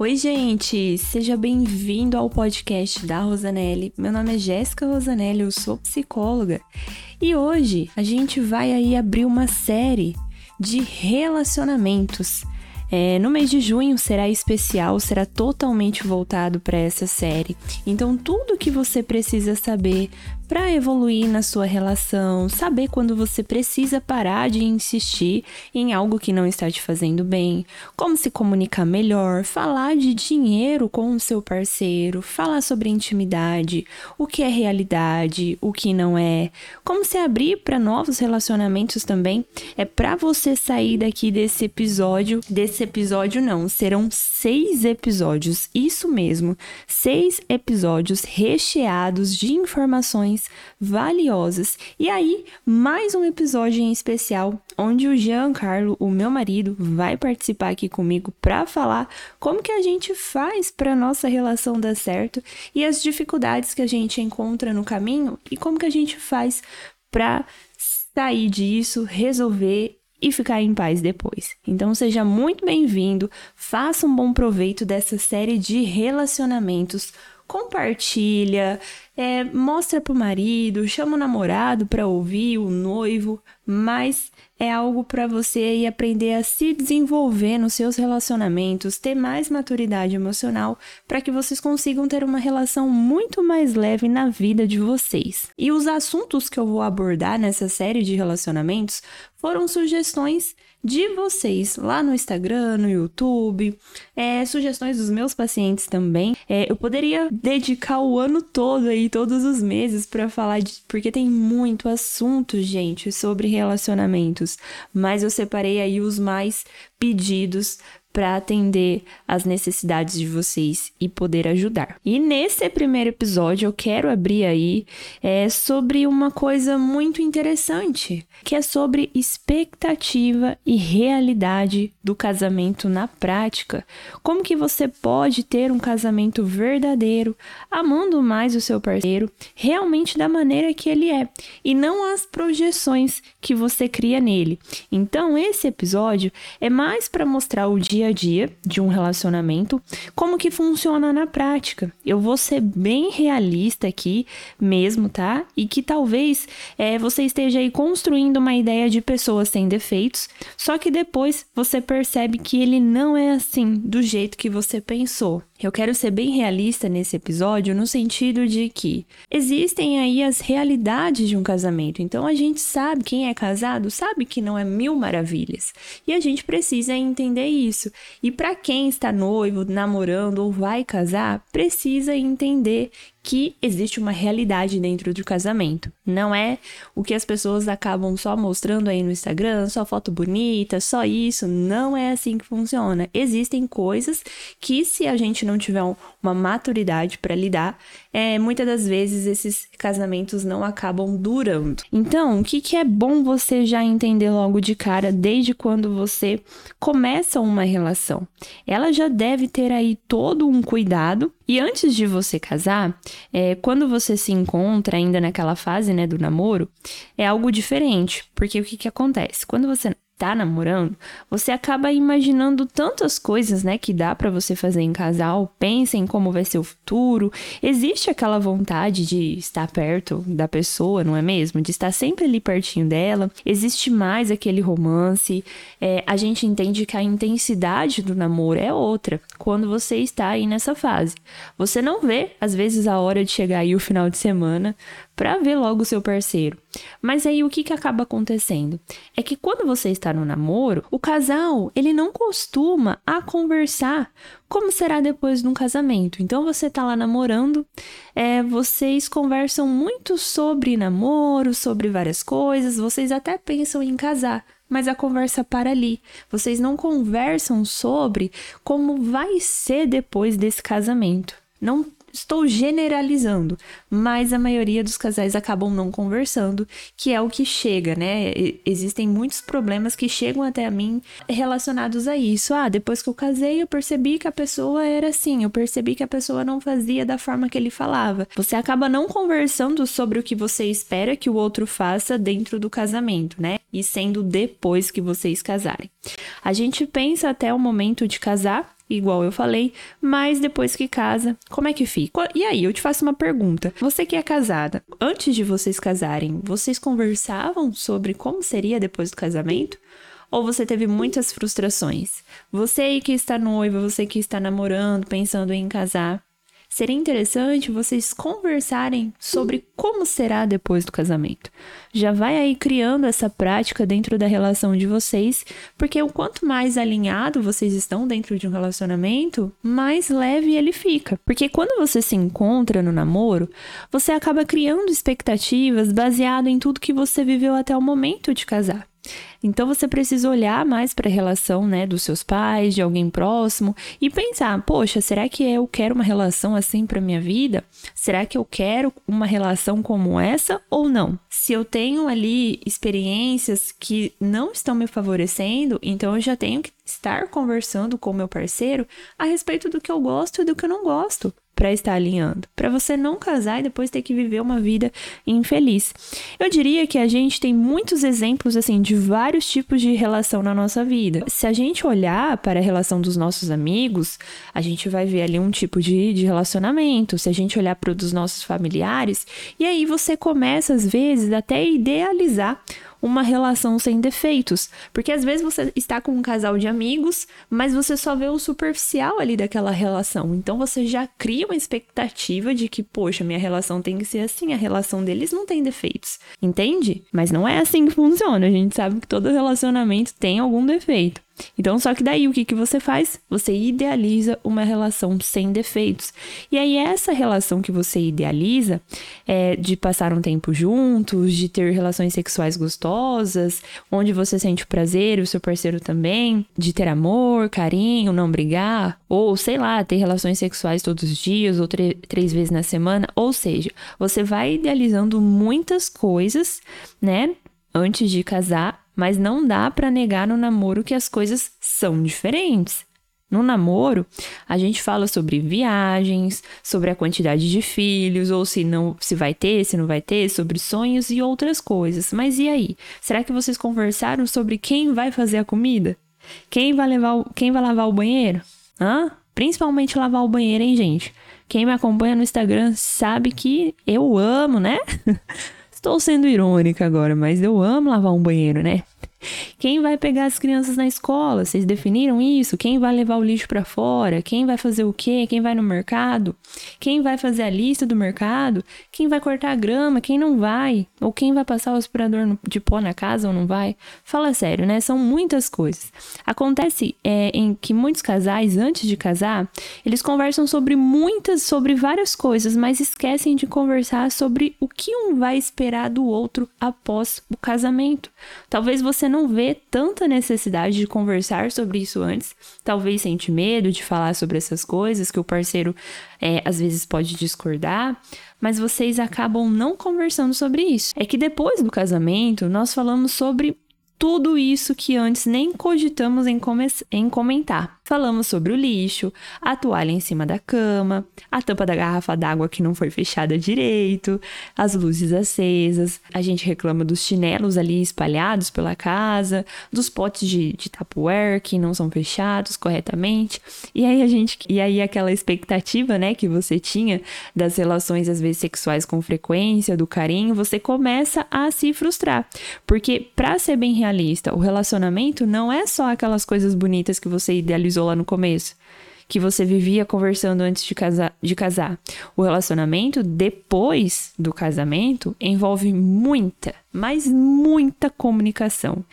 Oi, gente! Seja bem-vindo ao podcast da Rosanelli. Meu nome é Jéssica Rosanelli, eu sou psicóloga. E hoje a gente vai aí abrir uma série de relacionamentos. É, no mês de junho será especial, será totalmente voltado para essa série. Então, tudo que você precisa saber para evoluir na sua relação, saber quando você precisa parar de insistir em algo que não está te fazendo bem, como se comunicar melhor, falar de dinheiro com o seu parceiro, falar sobre intimidade, o que é realidade, o que não é, como se abrir para novos relacionamentos também. É para você sair daqui desse episódio, desse episódio não, serão seis episódios, isso mesmo, seis episódios recheados de informações valiosas. E aí, mais um episódio em especial onde o Giancarlo, o meu marido, vai participar aqui comigo para falar como que a gente faz para nossa relação dar certo e as dificuldades que a gente encontra no caminho e como que a gente faz para sair disso, resolver e ficar em paz depois. Então seja muito bem-vindo, faça um bom proveito dessa série de relacionamentos compartilha, é, mostra pro marido, chama o namorado para ouvir, o noivo, mas é algo para você ir aprender a se desenvolver nos seus relacionamentos, ter mais maturidade emocional, para que vocês consigam ter uma relação muito mais leve na vida de vocês. E os assuntos que eu vou abordar nessa série de relacionamentos foram sugestões de vocês lá no Instagram, no YouTube, é, sugestões dos meus pacientes também. É, eu poderia dedicar o ano todo aí, todos os meses, para falar de. Porque tem muito assunto, gente, sobre relacionamentos. Mas eu separei aí os mais pedidos para atender às necessidades de vocês e poder ajudar. E nesse primeiro episódio eu quero abrir aí é, sobre uma coisa muito interessante, que é sobre expectativa e realidade do casamento na prática. Como que você pode ter um casamento verdadeiro, amando mais o seu parceiro, realmente da maneira que ele é, e não as projeções que você cria nele. Então esse episódio é mais para mostrar o dia dia a dia de um relacionamento, como que funciona na prática. Eu vou ser bem realista aqui mesmo, tá? E que talvez é, você esteja aí construindo uma ideia de pessoas sem defeitos, só que depois você percebe que ele não é assim, do jeito que você pensou. Eu quero ser bem realista nesse episódio no sentido de que existem aí as realidades de um casamento. Então a gente sabe, quem é casado sabe que não é mil maravilhas. E a gente precisa entender isso. E para quem está noivo, namorando ou vai casar, precisa entender que existe uma realidade dentro do casamento. Não é o que as pessoas acabam só mostrando aí no Instagram, só foto bonita, só isso. Não é assim que funciona. Existem coisas que, se a gente não tiver uma maturidade para lidar, é, muitas das vezes esses casamentos não acabam durando. Então, o que, que é bom você já entender logo de cara, desde quando você começa uma relação? Ela já deve ter aí todo um cuidado. E antes de você casar, é, quando você se encontra ainda naquela fase né, do namoro, é algo diferente. Porque o que, que acontece? Quando você tá namorando, você acaba imaginando tantas coisas, né, que dá para você fazer em casal. Pensa em como vai ser o futuro. Existe aquela vontade de estar perto da pessoa, não é mesmo? De estar sempre ali pertinho dela. Existe mais aquele romance. É, a gente entende que a intensidade do namoro é outra quando você está aí nessa fase. Você não vê, às vezes, a hora de chegar aí o final de semana para ver logo o seu parceiro. Mas aí o que, que acaba acontecendo? É que quando você está no namoro, o casal ele não costuma a conversar como será depois de um casamento. Então você está lá namorando, é, vocês conversam muito sobre namoro, sobre várias coisas, vocês até pensam em casar mas a conversa para ali. Vocês não conversam sobre como vai ser depois desse casamento. Não Estou generalizando, mas a maioria dos casais acabam não conversando, que é o que chega, né? Existem muitos problemas que chegam até a mim relacionados a isso. Ah, depois que eu casei, eu percebi que a pessoa era assim, eu percebi que a pessoa não fazia da forma que ele falava. Você acaba não conversando sobre o que você espera que o outro faça dentro do casamento, né? E sendo depois que vocês casarem. A gente pensa até o momento de casar igual eu falei, mas depois que casa, como é que fica? E aí, eu te faço uma pergunta. Você que é casada, antes de vocês casarem, vocês conversavam sobre como seria depois do casamento? Ou você teve muitas frustrações? Você aí que está noiva, você que está namorando, pensando em casar, seria interessante vocês conversarem sobre como será depois do casamento. Já vai aí criando essa prática dentro da relação de vocês, porque o quanto mais alinhado vocês estão dentro de um relacionamento, mais leve ele fica. Porque quando você se encontra no namoro, você acaba criando expectativas baseado em tudo que você viveu até o momento de casar. Então você precisa olhar mais para a relação, né, dos seus pais, de alguém próximo e pensar, poxa, será que eu quero uma relação assim para minha vida? Será que eu quero uma relação como essa ou não? Se eu tenho ali experiências que não estão me favorecendo, então eu já tenho que estar conversando com meu parceiro a respeito do que eu gosto e do que eu não gosto para estar alinhando, para você não casar e depois ter que viver uma vida infeliz. Eu diria que a gente tem muitos exemplos assim de vários tipos de relação na nossa vida. Se a gente olhar para a relação dos nossos amigos, a gente vai ver ali um tipo de, de relacionamento. Se a gente olhar para o dos nossos familiares, e aí você começa às vezes até idealizar uma relação sem defeitos. Porque às vezes você está com um casal de amigos, mas você só vê o superficial ali daquela relação. Então você já cria uma expectativa de que, poxa, minha relação tem que ser assim, a relação deles não tem defeitos. Entende? Mas não é assim que funciona. A gente sabe que todo relacionamento tem algum defeito. Então, só que daí o que, que você faz? Você idealiza uma relação sem defeitos. E aí, essa relação que você idealiza é de passar um tempo juntos, de ter relações sexuais gostosas, onde você sente prazer e o seu parceiro também, de ter amor, carinho, não brigar, ou sei lá, ter relações sexuais todos os dias ou três vezes na semana. Ou seja, você vai idealizando muitas coisas, né? Antes de casar mas não dá para negar no namoro que as coisas são diferentes. No namoro, a gente fala sobre viagens, sobre a quantidade de filhos, ou se não, se vai ter, se não vai ter, sobre sonhos e outras coisas. Mas e aí? Será que vocês conversaram sobre quem vai fazer a comida? Quem vai levar, o, quem vai lavar o banheiro? Hã? Principalmente lavar o banheiro, hein, gente? Quem me acompanha no Instagram sabe que eu amo, né? Estou sendo irônica agora, mas eu amo lavar um banheiro, né? Quem vai pegar as crianças na escola? Vocês definiram isso? Quem vai levar o lixo para fora? Quem vai fazer o quê? Quem vai no mercado? Quem vai fazer a lista do mercado? Quem vai cortar a grama? Quem não vai? Ou quem vai passar o aspirador de pó na casa ou não vai? Fala sério, né? São muitas coisas. Acontece é, em que muitos casais, antes de casar, eles conversam sobre muitas, sobre várias coisas, mas esquecem de conversar sobre o que um vai esperar do outro após o casamento. Talvez você não vê tanta necessidade de conversar sobre isso antes, talvez sente medo de falar sobre essas coisas, que o parceiro é, às vezes pode discordar, mas vocês acabam não conversando sobre isso. É que depois do casamento, nós falamos sobre tudo isso que antes nem cogitamos em, em comentar. Falamos sobre o lixo, a toalha em cima da cama, a tampa da garrafa d'água que não foi fechada direito, as luzes acesas. A gente reclama dos chinelos ali espalhados pela casa, dos potes de, de Tupperware que não são fechados corretamente. E aí a gente, e aí aquela expectativa, né, que você tinha das relações às vezes sexuais com frequência, do carinho, você começa a se frustrar, porque para ser bem realista, o relacionamento não é só aquelas coisas bonitas que você idealizou lá no começo, que você vivia conversando antes de casar, de casar. O relacionamento depois do casamento envolve muita, mas muita comunicação.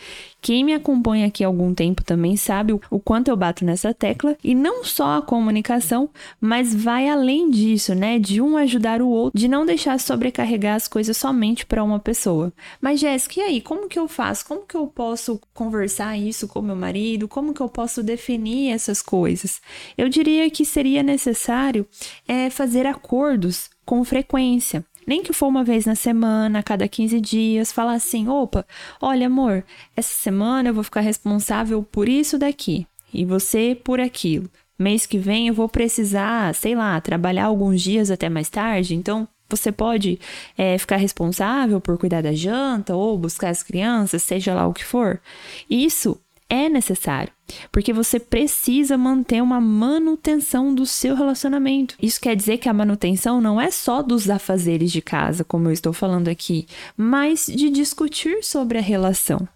Quem me acompanha aqui há algum tempo também sabe o quanto eu bato nessa tecla e não só a comunicação, mas vai além disso, né? De um ajudar o outro, de não deixar sobrecarregar as coisas somente para uma pessoa. Mas Jéssica, e aí, como que eu faço? Como que eu posso conversar isso com meu marido? Como que eu posso definir essas coisas? Eu diria que seria necessário é, fazer acordos com frequência. Nem que for uma vez na semana, a cada 15 dias, falar assim: opa, olha, amor, essa semana eu vou ficar responsável por isso daqui e você por aquilo. Mês que vem eu vou precisar, sei lá, trabalhar alguns dias até mais tarde, então você pode é, ficar responsável por cuidar da janta ou buscar as crianças, seja lá o que for. Isso é necessário, porque você precisa manter uma manutenção do seu relacionamento. Isso quer dizer que a manutenção não é só dos afazeres de casa, como eu estou falando aqui, mas de discutir sobre a relação.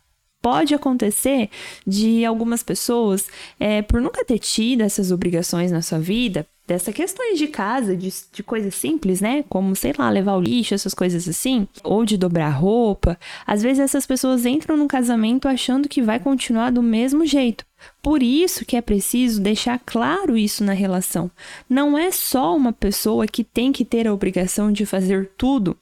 Pode acontecer de algumas pessoas, é, por nunca ter tido essas obrigações na sua vida, dessas questões de casa, de, de coisas simples, né? Como, sei lá, levar o lixo, essas coisas assim, ou de dobrar roupa. Às vezes essas pessoas entram no casamento achando que vai continuar do mesmo jeito. Por isso que é preciso deixar claro isso na relação. Não é só uma pessoa que tem que ter a obrigação de fazer tudo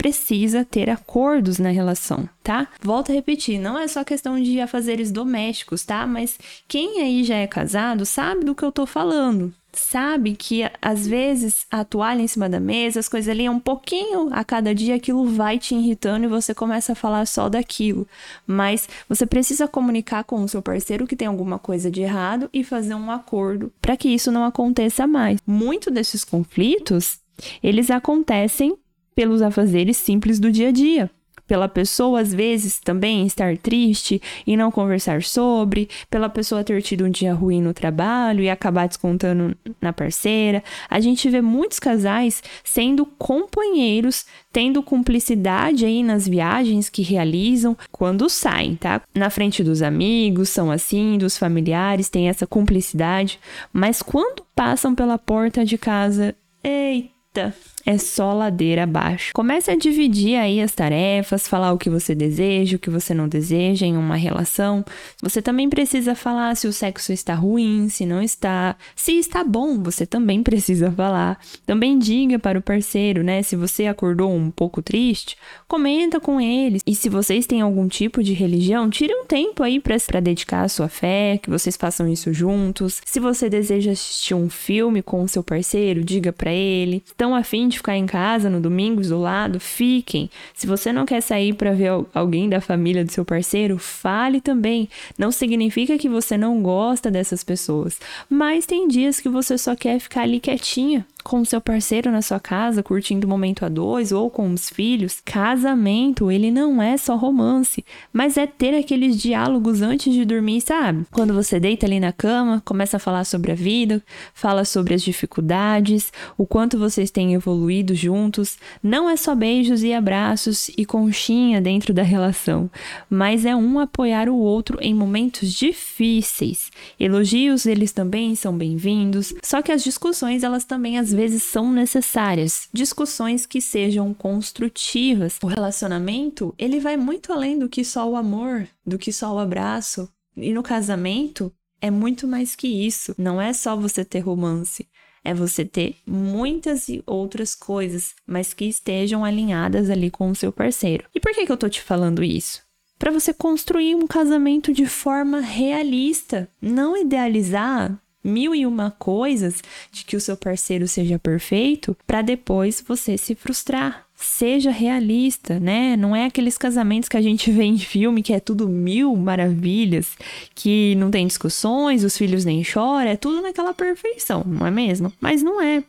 precisa ter acordos na relação, tá? Volto a repetir, não é só questão de afazeres domésticos, tá? Mas quem aí já é casado sabe do que eu tô falando. Sabe que às vezes a toalha em cima da mesa, as coisas ali, é um pouquinho a cada dia aquilo vai te irritando e você começa a falar só daquilo. Mas você precisa comunicar com o seu parceiro que tem alguma coisa de errado e fazer um acordo para que isso não aconteça mais. Muito desses conflitos, eles acontecem pelos afazeres simples do dia a dia. Pela pessoa, às vezes, também estar triste e não conversar sobre, pela pessoa ter tido um dia ruim no trabalho e acabar descontando na parceira. A gente vê muitos casais sendo companheiros, tendo cumplicidade aí nas viagens que realizam quando saem, tá? Na frente dos amigos, são assim, dos familiares, tem essa cumplicidade, mas quando passam pela porta de casa, eita! É só ladeira abaixo. Comece a dividir aí as tarefas, falar o que você deseja, o que você não deseja em uma relação. Você também precisa falar se o sexo está ruim, se não está. Se está bom, você também precisa falar. Também diga para o parceiro, né? Se você acordou um pouco triste, comenta com ele. E se vocês têm algum tipo de religião, tire um tempo aí para dedicar a sua fé, que vocês façam isso juntos. Se você deseja assistir um filme com o seu parceiro, diga para ele. Estão afim de ficar em casa no domingo isolado, fiquem. Se você não quer sair para ver alguém da família do seu parceiro, fale também. Não significa que você não gosta dessas pessoas, mas tem dias que você só quer ficar ali quietinha, com seu parceiro na sua casa, curtindo o momento a dois ou com os filhos. Casamento, ele não é só romance, mas é ter aqueles diálogos antes de dormir, sabe? Quando você deita ali na cama, começa a falar sobre a vida, fala sobre as dificuldades, o quanto vocês têm evoluído juntos. Não é só beijos e abraços e conchinha dentro da relação, mas é um apoiar o outro em momentos difíceis. Elogios, eles também são bem-vindos, só que as discussões, elas também às vezes são necessárias, discussões que sejam construtivas. O relacionamento, ele vai muito além do que só o amor, do que só o abraço. E no casamento, é muito mais que isso. Não é só você ter romance, é você ter muitas e outras coisas, mas que estejam alinhadas ali com o seu parceiro. E por que, que eu tô te falando isso? Para você construir um casamento de forma realista, não idealizar mil e uma coisas de que o seu parceiro seja perfeito para depois você se frustrar. Seja realista, né? Não é aqueles casamentos que a gente vê em filme que é tudo mil maravilhas, que não tem discussões, os filhos nem choram, é tudo naquela perfeição, não é mesmo? Mas não é.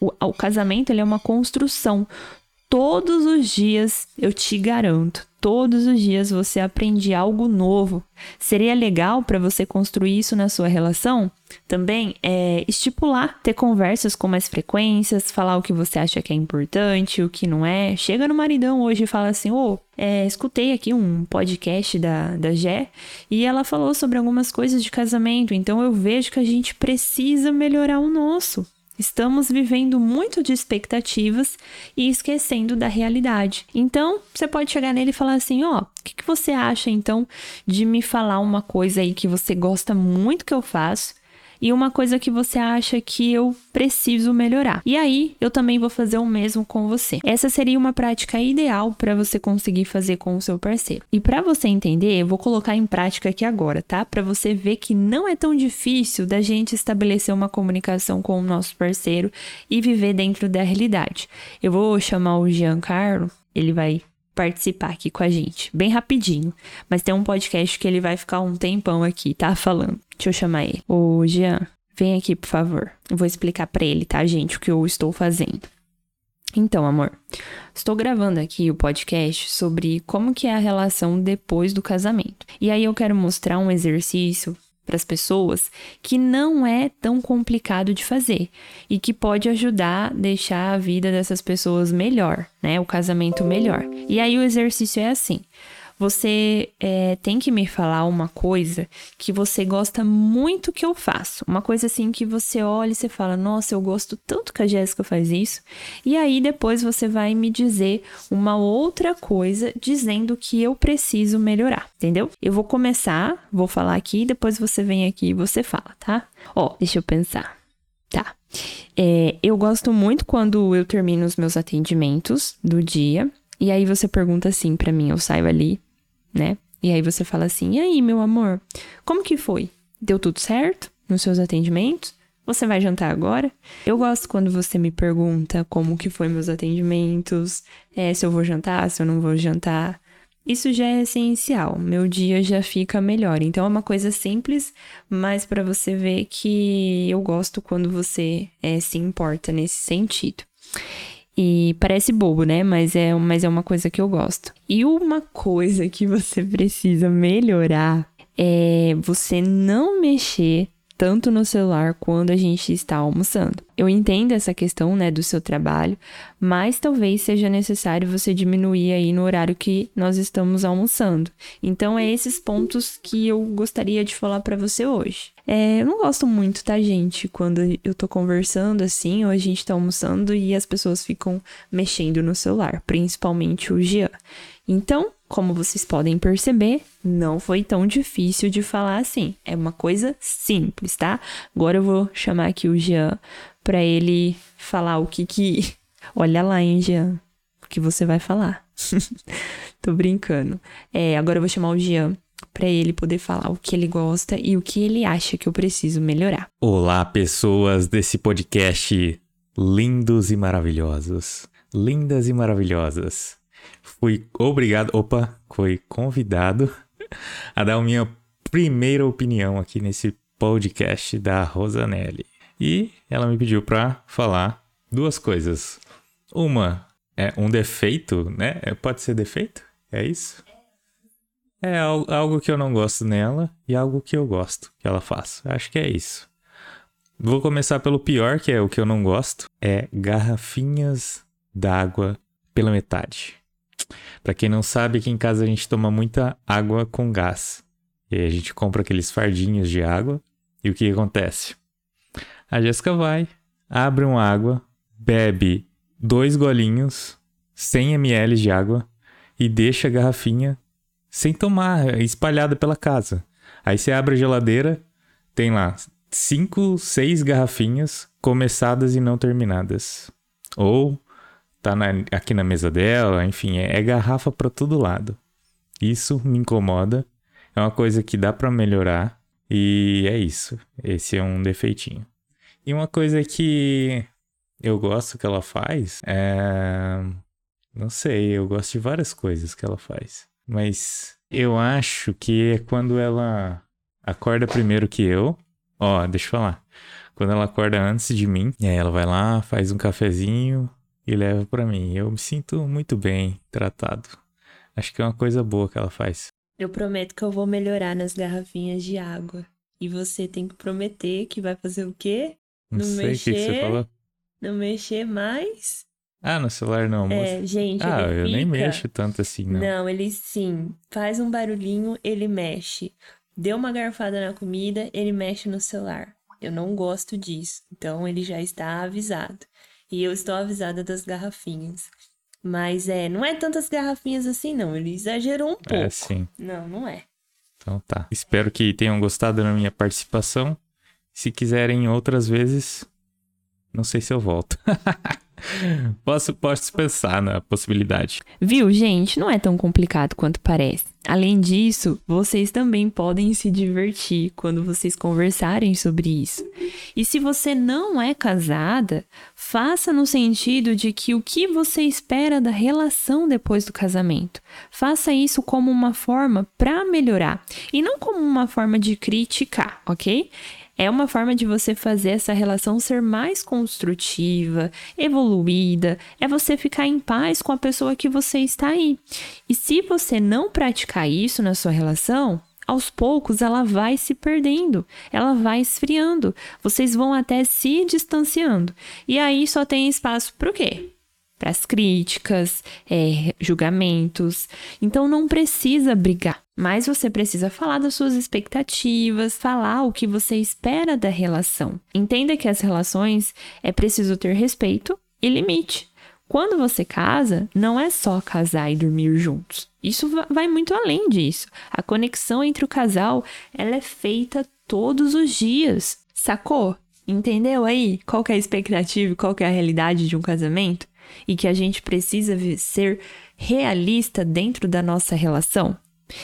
O, o casamento ele é uma construção. Todos os dias, eu te garanto, todos os dias você aprende algo novo. Seria legal para você construir isso na sua relação? Também é estipular, ter conversas com mais frequências, falar o que você acha que é importante, o que não é. Chega no maridão hoje e fala assim: ô, oh, é, escutei aqui um podcast da, da Gé e ela falou sobre algumas coisas de casamento, então eu vejo que a gente precisa melhorar o nosso. Estamos vivendo muito de expectativas e esquecendo da realidade. Então, você pode chegar nele e falar assim: ó, oh, o que, que você acha então de me falar uma coisa aí que você gosta muito que eu faço? E uma coisa que você acha que eu preciso melhorar. E aí, eu também vou fazer o mesmo com você. Essa seria uma prática ideal para você conseguir fazer com o seu parceiro. E para você entender, eu vou colocar em prática aqui agora, tá? Para você ver que não é tão difícil da gente estabelecer uma comunicação com o nosso parceiro e viver dentro da realidade. Eu vou chamar o Giancarlo, ele vai participar aqui com a gente, bem rapidinho. Mas tem um podcast que ele vai ficar um tempão aqui, tá? Falando. Deixa eu chamar ele. Ô, Jean, vem aqui, por favor. Eu vou explicar para ele, tá, gente, o que eu estou fazendo. Então, amor, estou gravando aqui o podcast sobre como que é a relação depois do casamento. E aí eu quero mostrar um exercício para as pessoas que não é tão complicado de fazer e que pode ajudar a deixar a vida dessas pessoas melhor, né? O casamento melhor. E aí o exercício é assim: você é, tem que me falar uma coisa que você gosta muito que eu faço. Uma coisa assim que você olha e você fala, nossa, eu gosto tanto que a Jéssica faz isso. E aí depois você vai me dizer uma outra coisa dizendo que eu preciso melhorar, entendeu? Eu vou começar, vou falar aqui, depois você vem aqui e você fala, tá? Ó, deixa eu pensar. Tá. É, eu gosto muito quando eu termino os meus atendimentos do dia. E aí você pergunta assim para mim, eu saio ali, né? E aí você fala assim: "E aí, meu amor, como que foi? Deu tudo certo nos seus atendimentos? Você vai jantar agora?" Eu gosto quando você me pergunta como que foi meus atendimentos, é, se eu vou jantar, se eu não vou jantar. Isso já é essencial. Meu dia já fica melhor. Então é uma coisa simples, mas para você ver que eu gosto quando você é, se importa nesse sentido. E parece bobo, né? Mas é, mas é uma coisa que eu gosto. E uma coisa que você precisa melhorar é você não mexer tanto no celular quando a gente está almoçando. Eu entendo essa questão, né, do seu trabalho, mas talvez seja necessário você diminuir aí no horário que nós estamos almoçando. Então é esses pontos que eu gostaria de falar para você hoje. É, eu não gosto muito, tá, gente, quando eu tô conversando assim, ou a gente tá almoçando e as pessoas ficam mexendo no celular, principalmente o Jean. Então, como vocês podem perceber, não foi tão difícil de falar assim. É uma coisa simples, tá? Agora eu vou chamar aqui o Jean para ele falar o que que. Olha lá, hein, Jean, o que você vai falar. Tô brincando. É, agora eu vou chamar o Jean para ele poder falar o que ele gosta e o que ele acha que eu preciso melhorar. Olá, pessoas desse podcast lindos e maravilhosos. Lindas e maravilhosas fui obrigado, opa, fui convidado a dar a minha primeira opinião aqui nesse podcast da Rosanelli. E ela me pediu para falar duas coisas. Uma é um defeito, né? Pode ser defeito? É isso? É algo que eu não gosto nela e algo que eu gosto que ela faz. Acho que é isso. Vou começar pelo pior, que é o que eu não gosto. É garrafinhas d'água pela metade. Para quem não sabe, aqui em casa a gente toma muita água com gás. E aí a gente compra aqueles fardinhos de água. E o que acontece? A Jéssica vai, abre uma água, bebe dois golinhos, 100 ml de água e deixa a garrafinha sem tomar, espalhada pela casa. Aí você abre a geladeira, tem lá cinco, seis garrafinhas começadas e não terminadas. Ou tá na, aqui na mesa dela, enfim, é, é garrafa para todo lado. Isso me incomoda. É uma coisa que dá para melhorar e é isso. Esse é um defeitinho. E uma coisa que eu gosto que ela faz é não sei, eu gosto de várias coisas que ela faz, mas eu acho que é quando ela acorda primeiro que eu. Ó, deixa eu falar. Quando ela acorda antes de mim, e aí ela vai lá, faz um cafezinho, e leva para mim. Eu me sinto muito bem tratado. Acho que é uma coisa boa que ela faz. Eu prometo que eu vou melhorar nas garrafinhas de água. E você tem que prometer que vai fazer o quê? Não, não sei mexer, o que você falou. Não mexer mais. Ah, no celular não, moça. É, gente, Ah, eu fica... nem mexo tanto assim, não. Não, ele sim. Faz um barulhinho, ele mexe. Deu uma garfada na comida, ele mexe no celular. Eu não gosto disso. Então ele já está avisado. E eu estou avisada das garrafinhas. Mas é, não é tantas garrafinhas assim, não. Ele exagerou um é, pouco. É, sim. Não, não é. Então tá. Espero que tenham gostado da minha participação. Se quiserem outras vezes, não sei se eu volto. posso, posso pensar na possibilidade. Viu, gente? Não é tão complicado quanto parece. Além disso, vocês também podem se divertir quando vocês conversarem sobre isso. E se você não é casada, faça no sentido de que o que você espera da relação depois do casamento. Faça isso como uma forma para melhorar e não como uma forma de criticar, ok? É uma forma de você fazer essa relação ser mais construtiva, evoluída, é você ficar em paz com a pessoa que você está aí. E se você não praticar isso na sua relação, aos poucos ela vai se perdendo, ela vai esfriando, vocês vão até se distanciando. E aí só tem espaço para o quê? Para as críticas, é, julgamentos. Então não precisa brigar, mas você precisa falar das suas expectativas, falar o que você espera da relação. Entenda que as relações é preciso ter respeito e limite. Quando você casa, não é só casar e dormir juntos. Isso vai muito além disso. A conexão entre o casal, ela é feita todos os dias. Sacou? Entendeu aí qual é a expectativa, qual é a realidade de um casamento? E que a gente precisa ser realista dentro da nossa relação?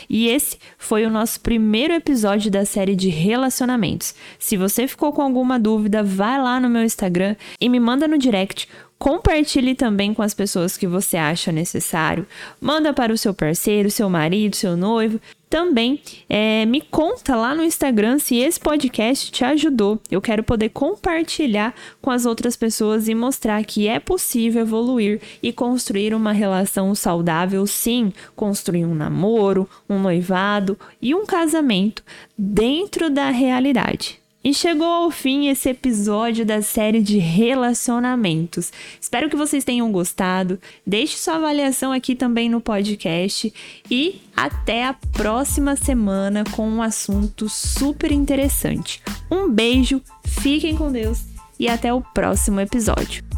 E esse foi o nosso primeiro episódio da série de relacionamentos. Se você ficou com alguma dúvida, vai lá no meu Instagram e me manda no direct Compartilhe também com as pessoas que você acha necessário. Manda para o seu parceiro, seu marido, seu noivo. Também é, me conta lá no Instagram se esse podcast te ajudou. Eu quero poder compartilhar com as outras pessoas e mostrar que é possível evoluir e construir uma relação saudável, sim, construir um namoro, um noivado e um casamento dentro da realidade. E chegou ao fim esse episódio da série de relacionamentos. Espero que vocês tenham gostado. Deixe sua avaliação aqui também no podcast e até a próxima semana com um assunto super interessante. Um beijo, fiquem com Deus e até o próximo episódio.